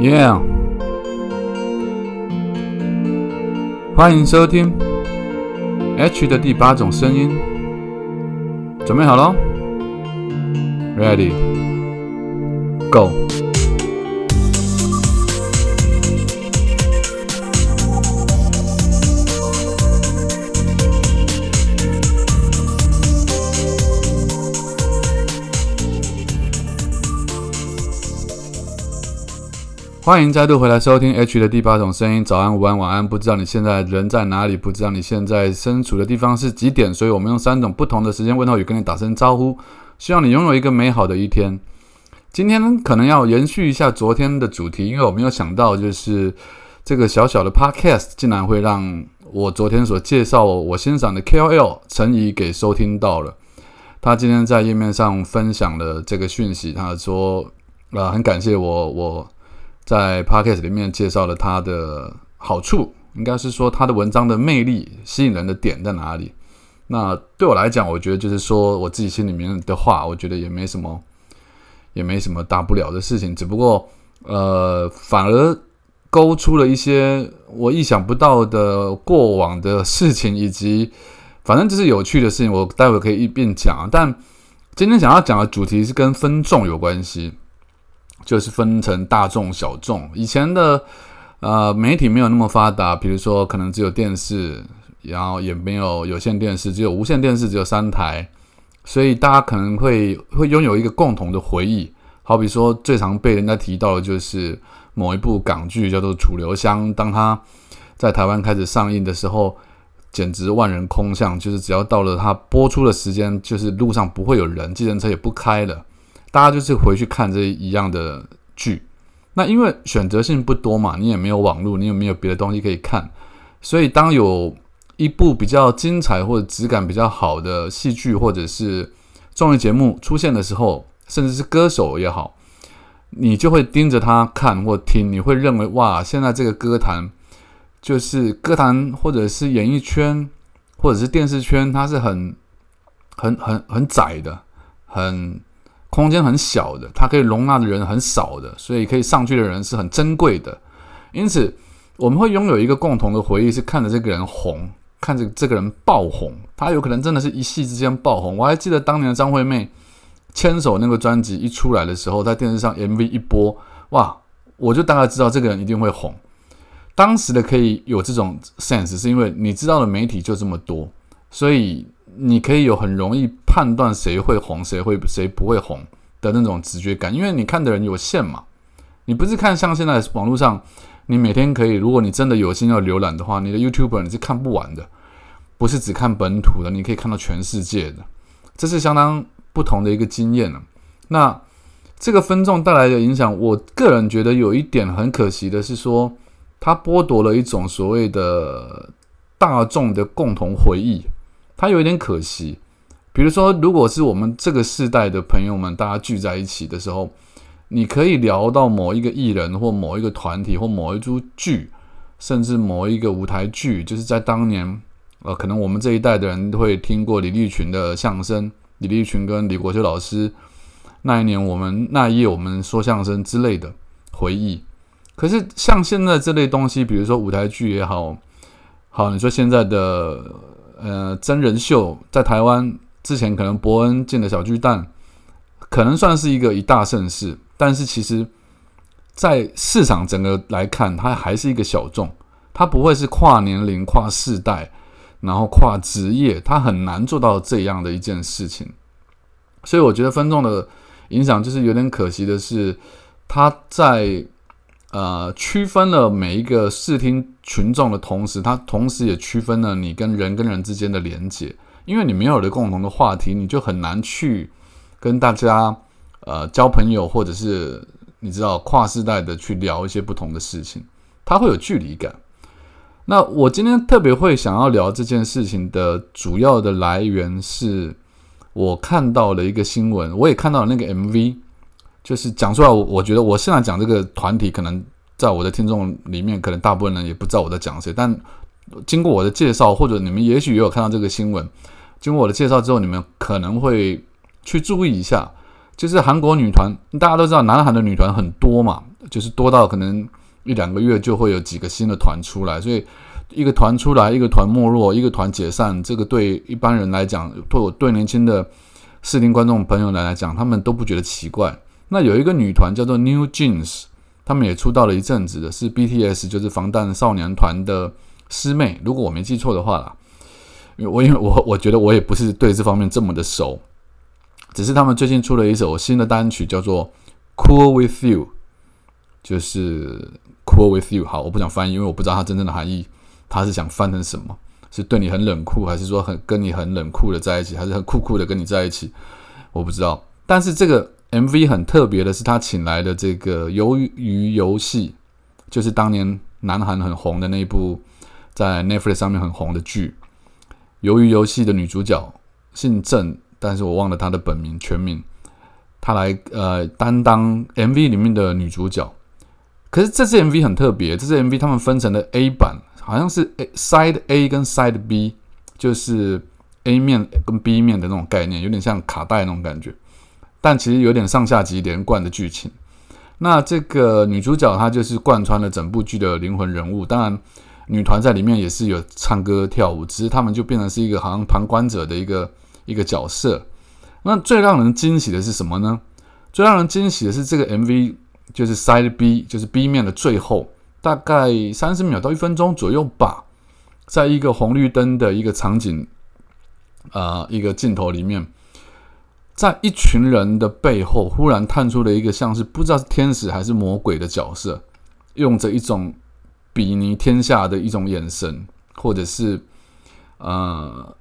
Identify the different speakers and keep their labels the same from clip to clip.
Speaker 1: Yeah，欢迎收听 H 的第八种声音，准备好了？Ready，Go。欢迎再度回来收听 H 的第八种声音。早安、午安、晚安。不知道你现在人在哪里？不知道你现在身处的地方是几点？所以我们用三种不同的时间问候语跟你打声招呼。希望你拥有一个美好的一天。今天可能要延续一下昨天的主题，因为我没有想到，就是这个小小的 Podcast 竟然会让我昨天所介绍我欣赏的 KOL 陈怡给收听到了。他今天在页面上分享了这个讯息，他说：“啊，很感谢我，我。”在 podcast 里面介绍了他的好处，应该是说他的文章的魅力、吸引人的点在哪里。那对我来讲，我觉得就是说我自己心里面的话，我觉得也没什么，也没什么大不了的事情。只不过，呃，反而勾出了一些我意想不到的过往的事情，以及反正就是有趣的事情，我待会可以一并讲。但今天想要讲的主题是跟分众有关系。就是分成大众、小众。以前的呃媒体没有那么发达，比如说可能只有电视，然后也没有有线电视，只有无线电视，只有三台，所以大家可能会会拥有一个共同的回忆。好比说，最常被人家提到的就是某一部港剧叫做《楚留香》，当它在台湾开始上映的时候，简直万人空巷。就是只要到了它播出的时间，就是路上不会有人，计程车也不开了。大家就是回去看这一样的剧，那因为选择性不多嘛，你也没有网络，你也没有别的东西可以看，所以当有一部比较精彩或者质感比较好的戏剧或者是综艺节目出现的时候，甚至是歌手也好，你就会盯着他看或听，你会认为哇，现在这个歌坛就是歌坛或者是演艺圈或者是电视圈，它是很很很很窄的，很。空间很小的，它可以容纳的人很少的，所以可以上去的人是很珍贵的。因此，我们会拥有一个共同的回忆，是看着这个人红，看着这个人爆红。他有可能真的是一夕之间爆红。我还记得当年的张惠妹牵手那个专辑一出来的时候，在电视上 MV 一播，哇，我就大概知道这个人一定会红。当时的可以有这种 sense，是因为你知道的媒体就这么多，所以。你可以有很容易判断谁会红，谁会谁不会红的那种直觉感，因为你看的人有限嘛。你不是看像现在网络上，你每天可以，如果你真的有心要浏览的话，你的 YouTube 你是看不完的，不是只看本土的，你可以看到全世界的，这是相当不同的一个经验了。那这个分众带来的影响，我个人觉得有一点很可惜的是说，它剥夺了一种所谓的大众的共同回忆。它有一点可惜，比如说，如果是我们这个世代的朋友们，大家聚在一起的时候，你可以聊到某一个艺人或某一个团体或某一出剧，甚至某一个舞台剧，就是在当年，呃，可能我们这一代的人会听过李立群的相声，李立群跟李国修老师那一年我们那一夜我们说相声之类的回忆。可是像现在这类东西，比如说舞台剧也好，好，你说现在的。呃，真人秀在台湾之前，可能伯恩进的小巨蛋，可能算是一个一大盛事。但是其实，在市场整个来看，它还是一个小众，它不会是跨年龄、跨世代，然后跨职业，它很难做到这样的一件事情。所以我觉得分众的影响就是有点可惜的是，它在。呃，区分了每一个视听群众的同时，它同时也区分了你跟人跟人之间的连接。因为你没有了共同的话题，你就很难去跟大家呃交朋友，或者是你知道跨世代的去聊一些不同的事情，它会有距离感。那我今天特别会想要聊这件事情的主要的来源是，我看到了一个新闻，我也看到了那个 MV。就是讲出来，我我觉得我现在讲这个团体，可能在我的听众里面，可能大部分人也不知道我在讲谁。但经过我的介绍，或者你们也许也有看到这个新闻，经过我的介绍之后，你们可能会去注意一下，就是韩国女团，大家都知道，南韩的女团很多嘛，就是多到可能一两个月就会有几个新的团出来，所以一个团出来，一个团没落，一个团解散，这个对一般人来讲，对我对年轻的视听观众朋友来来讲，他们都不觉得奇怪。那有一个女团叫做 New Jeans，他们也出道了一阵子的，是 BTS，就是防弹少年团的师妹，如果我没记错的话啦。我因为我我觉得我也不是对这方面这么的熟，只是他们最近出了一首新的单曲，叫做《Cool with You》，就是 Cool with You。好，我不想翻译，因为我不知道它真正的含义，它是想翻成什么？是对你很冷酷，还是说很跟你很冷酷的在一起，还是很酷酷的跟你在一起？我不知道。但是这个 MV 很特别的是，他请来的这个《鱿鱼游戏》，就是当年南韩很红的那一部在 Netflix 上面很红的剧。鱿鱼游戏的女主角姓郑，但是我忘了她的本名全名。她来呃担当 MV 里面的女主角。可是这支 MV 很特别，这支 MV 他们分成了 A 版，好像是 A Side A 跟 Side B，就是 A 面跟 B 面的那种概念，有点像卡带那种感觉。但其实有点上下级连贯的剧情。那这个女主角她就是贯穿了整部剧的灵魂人物，当然。女团在里面也是有唱歌跳舞，只是他们就变成是一个好像旁观者的一个一个角色。那最让人惊喜的是什么呢？最让人惊喜的是这个 MV，就是 Side B，就是 B 面的最后，大概三十秒到一分钟左右吧，在一个红绿灯的一个场景，呃，一个镜头里面，在一群人的背后，忽然探出了一个像是不知道是天使还是魔鬼的角色，用着一种。比拟天下的一种眼神，或者是呃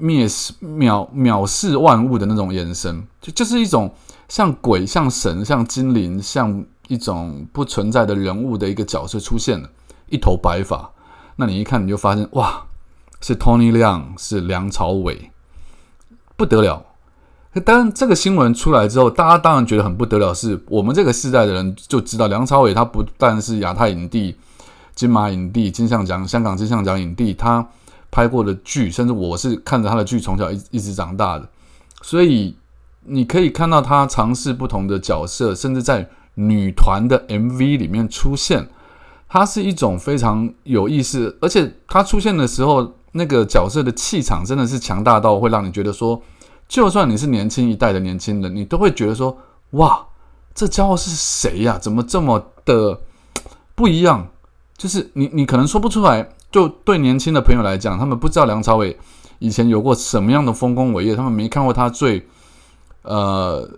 Speaker 1: 蔑视、藐藐视万物的那种眼神，就就是一种像鬼、像神、像精灵、像一种不存在的人物的一个角色出现了，一头白发。那你一看，你就发现哇，是 Tony 亮，是梁朝伟，不得了。当然，这个新闻出来之后，大家当然觉得很不得了。是我们这个世代的人就知道，梁朝伟他不但是亚太影帝。金马影帝、金像奖、香港金像奖影帝，他拍过的剧，甚至我是看着他的剧从小一一直长大的，所以你可以看到他尝试不同的角色，甚至在女团的 MV 里面出现，他是一种非常有意思，而且他出现的时候，那个角色的气场真的是强大到会让你觉得说，就算你是年轻一代的年轻人，你都会觉得说，哇，这家伙是谁呀？怎么这么的不一样？就是你，你可能说不出来。就对年轻的朋友来讲，他们不知道梁朝伟以前有过什么样的丰功伟业，他们没看过他最呃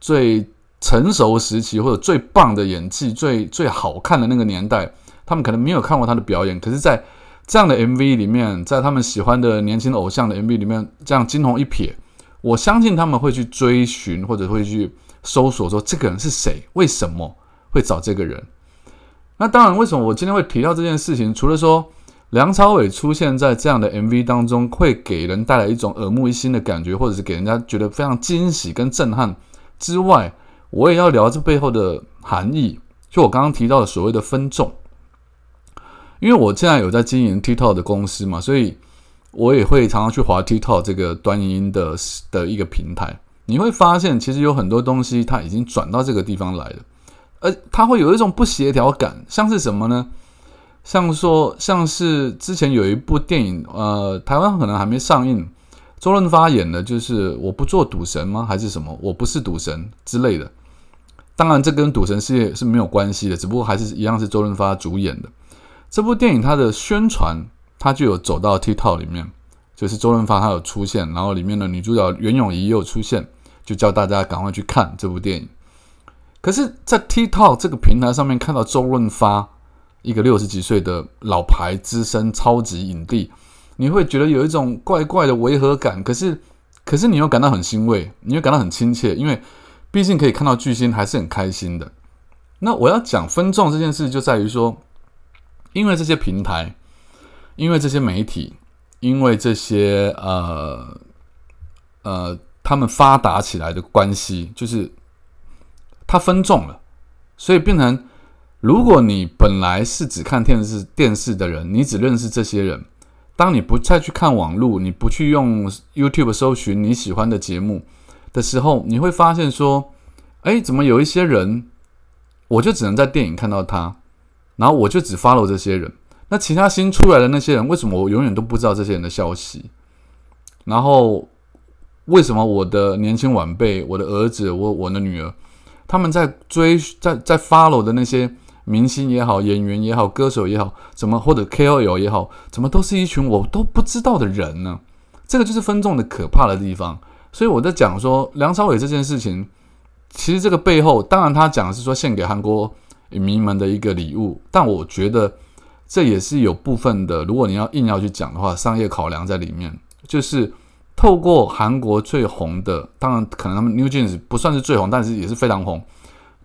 Speaker 1: 最成熟时期或者最棒的演技、最最好看的那个年代，他们可能没有看过他的表演。可是，在这样的 MV 里面，在他们喜欢的年轻偶像的 MV 里面，这样惊鸿一瞥，我相信他们会去追寻或者会去搜索，说这个人是谁，为什么会找这个人。那当然，为什么我今天会提到这件事情？除了说梁朝伟出现在这样的 MV 当中，会给人带来一种耳目一新的感觉，或者是给人家觉得非常惊喜跟震撼之外，我也要聊这背后的含义。就我刚刚提到的所谓的分众，因为我现在有在经营 TikTok 的公司嘛，所以我也会常常去滑 TikTok 这个端音的的一个平台。你会发现，其实有很多东西它已经转到这个地方来了。而它会有一种不协调感，像是什么呢？像说，像是之前有一部电影，呃，台湾可能还没上映，周润发演的，就是我不做赌神吗？还是什么？我不是赌神之类的。当然，这跟赌神事业是没有关系的，只不过还是一样是周润发主演的这部电影。它的宣传，他就有走到 TikTok 里面，就是周润发他有出现，然后里面的女主角袁咏仪也有出现，就叫大家赶快去看这部电影。可是，在 TikTok 这个平台上面看到周润发一个六十几岁的老牌资深超级影帝，你会觉得有一种怪怪的违和感。可是，可是你又感到很欣慰，你又感到很亲切，因为毕竟可以看到巨星，还是很开心的。那我要讲分众这件事，就在于说，因为这些平台，因为这些媒体，因为这些呃呃，他们发达起来的关系，就是。它分众了，所以变成，如果你本来是只看电视电视的人，你只认识这些人。当你不再去看网络，你不去用 YouTube 搜寻你喜欢的节目的时候，你会发现说，哎，怎么有一些人我就只能在电影看到他，然后我就只 follow 这些人。那其他新出来的那些人，为什么我永远都不知道这些人的消息？然后为什么我的年轻晚辈、我的儿子、我我的女儿，他们在追、在在 follow 的那些明星也好、演员也好、歌手也好，怎么或者 KOL 也好，怎么都是一群我都不知道的人呢？这个就是分众的可怕的地方。所以我在讲说梁朝伟这件事情，其实这个背后，当然他讲的是说献给韩国影迷们的一个礼物，但我觉得。这也是有部分的，如果你要硬要去讲的话，商业考量在里面，就是透过韩国最红的，当然可能他们 New Jeans 不算是最红，但是也是非常红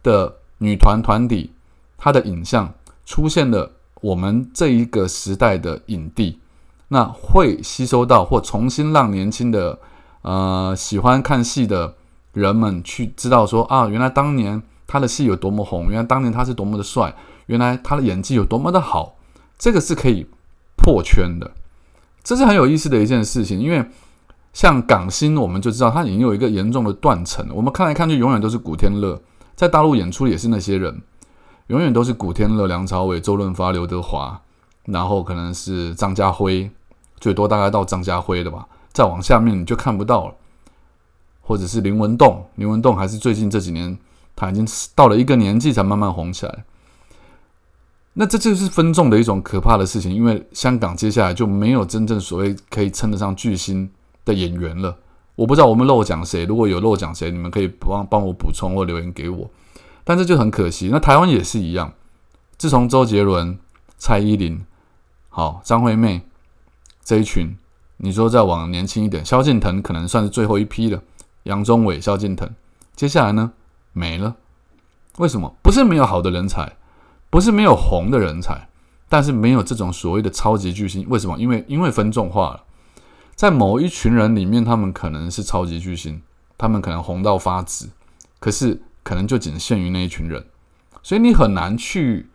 Speaker 1: 的女团团体，它的影像出现了我们这一个时代的影帝，那会吸收到或重新让年轻的呃喜欢看戏的人们去知道说啊，原来当年他的戏有多么红，原来当年他是多么的帅，原来他的演技有多么的好。这个是可以破圈的，这是很有意思的一件事情。因为像港星，我们就知道他已经有一个严重的断层。我们看来看去，永远都是古天乐在大陆演出也是那些人，永远都是古天乐、梁朝伟、周润发、刘德华，然后可能是张家辉，最多大概到张家辉的吧。再往下面你就看不到了，或者是林文栋。林文栋还是最近这几年，他已经到了一个年纪才慢慢红起来。那这就是分众的一种可怕的事情，因为香港接下来就没有真正所谓可以称得上巨星的演员了。我不知道我们漏讲谁，如果有漏讲谁，你们可以帮帮我补充或留言给我。但这就很可惜。那台湾也是一样，自从周杰伦、蔡依林、好张惠妹这一群，你说再往年轻一点，萧敬腾可能算是最后一批了。杨宗纬、萧敬腾，接下来呢没了。为什么？不是没有好的人才。不是没有红的人才，但是没有这种所谓的超级巨星。为什么？因为因为分众化了，在某一群人里面，他们可能是超级巨星，他们可能红到发紫，可是可能就仅限于那一群人，所以你很难去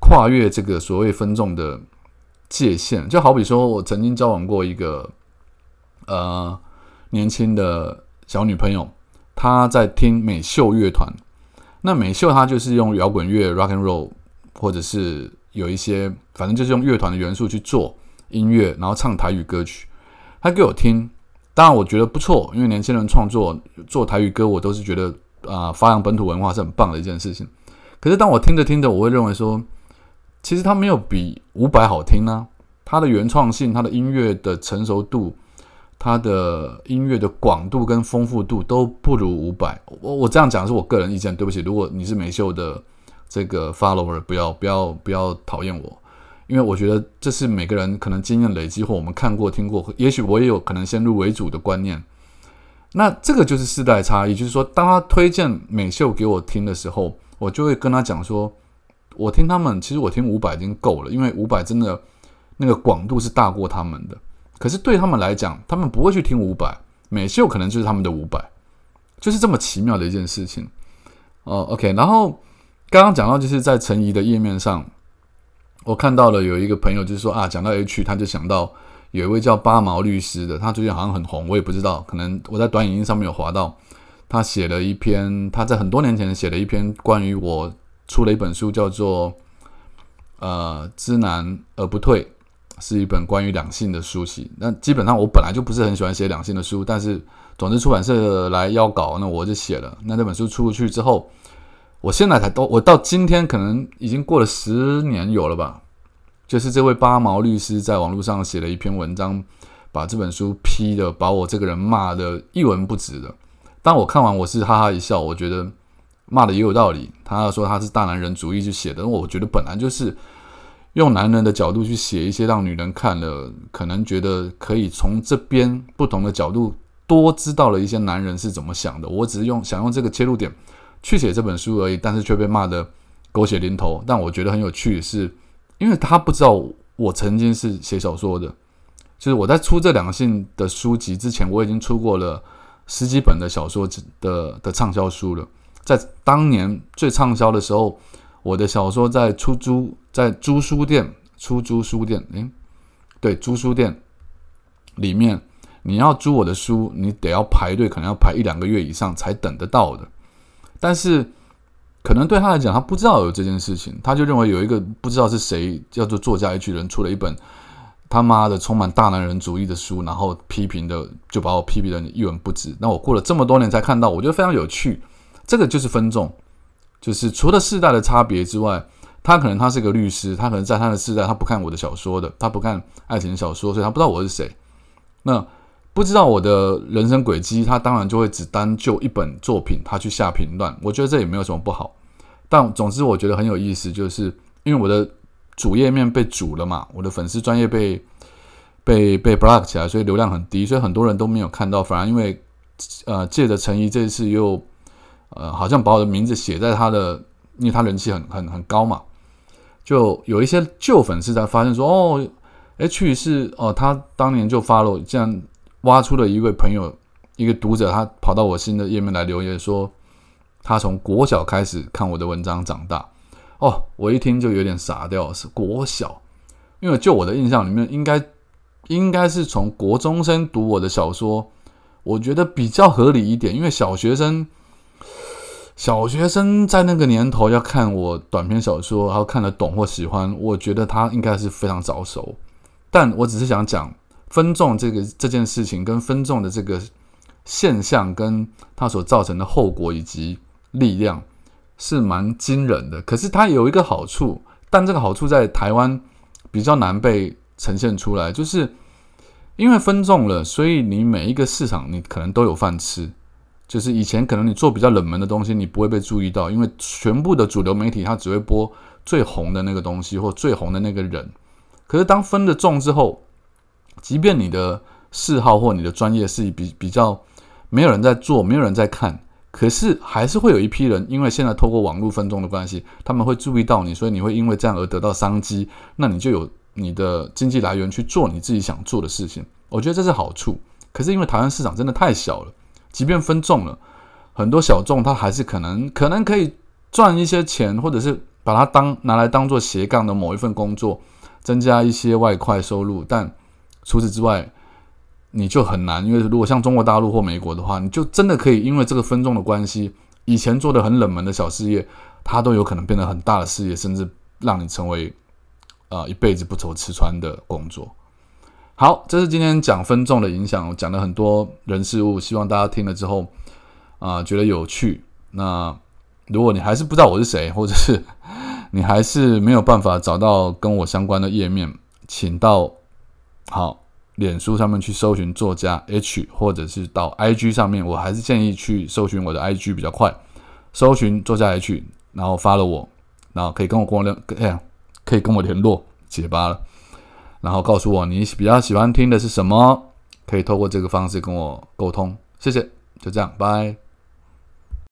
Speaker 1: 跨越这个所谓分众的界限。就好比说我曾经交往过一个呃年轻的小女朋友，她在听美秀乐团，那美秀她就是用摇滚乐 （rock and roll）。或者是有一些，反正就是用乐团的元素去做音乐，然后唱台语歌曲。他给我听，当然我觉得不错，因为年轻人创作做台语歌，我都是觉得啊，发扬本土文化是很棒的一件事情。可是当我听着听着，我会认为说，其实他没有比伍佰好听呢。他的原创性、他的音乐的成熟度、他的音乐的广度跟丰富度都不如伍佰。我我这样讲是我个人意见，对不起。如果你是美秀的。这个 follower 不要不要不要讨厌我，因为我觉得这是每个人可能经验累积或我们看过听过，也许我也有可能先入为主的观念。那这个就是世代差异，就是说，当他推荐美秀给我听的时候，我就会跟他讲说，我听他们，其实我听五百已经够了，因为五百真的那个广度是大过他们的。可是对他们来讲，他们不会去听五百，美秀可能就是他们的五百，就是这么奇妙的一件事情。哦，OK，然后。刚刚讲到，就是在陈怡的页面上，我看到了有一个朋友，就是说啊，讲到 H，他就想到有一位叫八毛律师的，他最近好像很红，我也不知道，可能我在短影音上面有划到，他写了一篇，他在很多年前写了一篇关于我出了一本书，叫做《呃知难而不退》，是一本关于两性的书籍。那基本上我本来就不是很喜欢写两性的书，但是总之出版社来邀稿，那我就写了。那这本书出去之后。我现在才都，我到今天可能已经过了十年有了吧。就是这位八毛律师在网络上写了一篇文章，把这本书批的，把我这个人骂的一文不值的。当我看完，我是哈哈一笑，我觉得骂的也有道理。他说他是大男人主义去写的，我觉得本来就是用男人的角度去写一些让女人看了，可能觉得可以从这边不同的角度多知道了一些男人是怎么想的。我只是用想用这个切入点。去写这本书而已，但是却被骂的狗血淋头。但我觉得很有趣，是因为他不知道我曾经是写小说的，就是我在出这两性的书籍之前，我已经出过了十几本的小说的的畅销书了。在当年最畅销的时候，我的小说在出租在租书店、出租书店，诶，对，租书店里面，你要租我的书，你得要排队，可能要排一两个月以上才等得到的。但是可能对他来讲，他不知道有这件事情，他就认为有一个不知道是谁叫做作家 H 人出了一本他妈的充满大男人主义的书，然后批评的就把我批评的一文不值。那我过了这么多年才看到，我觉得非常有趣。这个就是分众，就是除了世代的差别之外，他可能他是个律师，他可能在他的世代他不看我的小说的，他不看爱情小说，所以他不知道我是谁。那不知道我的人生轨迹，他当然就会只单就一本作品他去下评论。我觉得这也没有什么不好。但总之，我觉得很有意思，就是因为我的主页面被煮了嘛，我的粉丝专业被被被 block 起来，所以流量很低，所以很多人都没有看到。反而因为呃借着陈怡这次又呃好像把我的名字写在他的，因为他人气很很很高嘛，就有一些旧粉丝才发现说哦，H 是哦，他当年就发了，这样挖出了一位朋友，一个读者，他跑到我新的页面来留言说。他从国小开始看我的文章长大，哦，我一听就有点傻掉，是国小，因为就我的印象里面，应该应该是从国中生读我的小说，我觉得比较合理一点，因为小学生小学生在那个年头要看我短篇小说，然后看得懂或喜欢，我觉得他应该是非常早熟，但我只是想讲分众这个这件事情跟分众的这个现象，跟它所造成的后果以及。力量是蛮惊人的，可是它有一个好处，但这个好处在台湾比较难被呈现出来，就是因为分众了，所以你每一个市场你可能都有饭吃。就是以前可能你做比较冷门的东西，你不会被注意到，因为全部的主流媒体它只会播最红的那个东西或最红的那个人。可是当分的众之后，即便你的嗜好或你的专业是比比较没有人在做，没有人在看。可是还是会有一批人，因为现在透过网络分众的关系，他们会注意到你，所以你会因为这样而得到商机，那你就有你的经济来源去做你自己想做的事情。我觉得这是好处。可是因为台湾市场真的太小了，即便分众了，很多小众他还是可能可能可以赚一些钱，或者是把它当拿来当做斜杠的某一份工作，增加一些外快收入。但除此之外，你就很难，因为如果像中国大陆或美国的话，你就真的可以因为这个分众的关系，以前做的很冷门的小事业，它都有可能变得很大的事业，甚至让你成为呃一辈子不愁吃穿的工作。好，这是今天讲分众的影响，我讲了很多人事物，希望大家听了之后啊觉得有趣。那如果你还是不知道我是谁，或者是 你还是没有办法找到跟我相关的页面，请到好。脸书上面去搜寻作家 H，或者是到 IG 上面，我还是建议去搜寻我的 IG 比较快。搜寻作家 H，然后发了我，然后可以跟我跟我联，哎呀，可以跟我联络解巴了，然后告诉我你比较喜欢听的是什么，可以透过这个方式跟我沟通。谢谢，就这样，拜。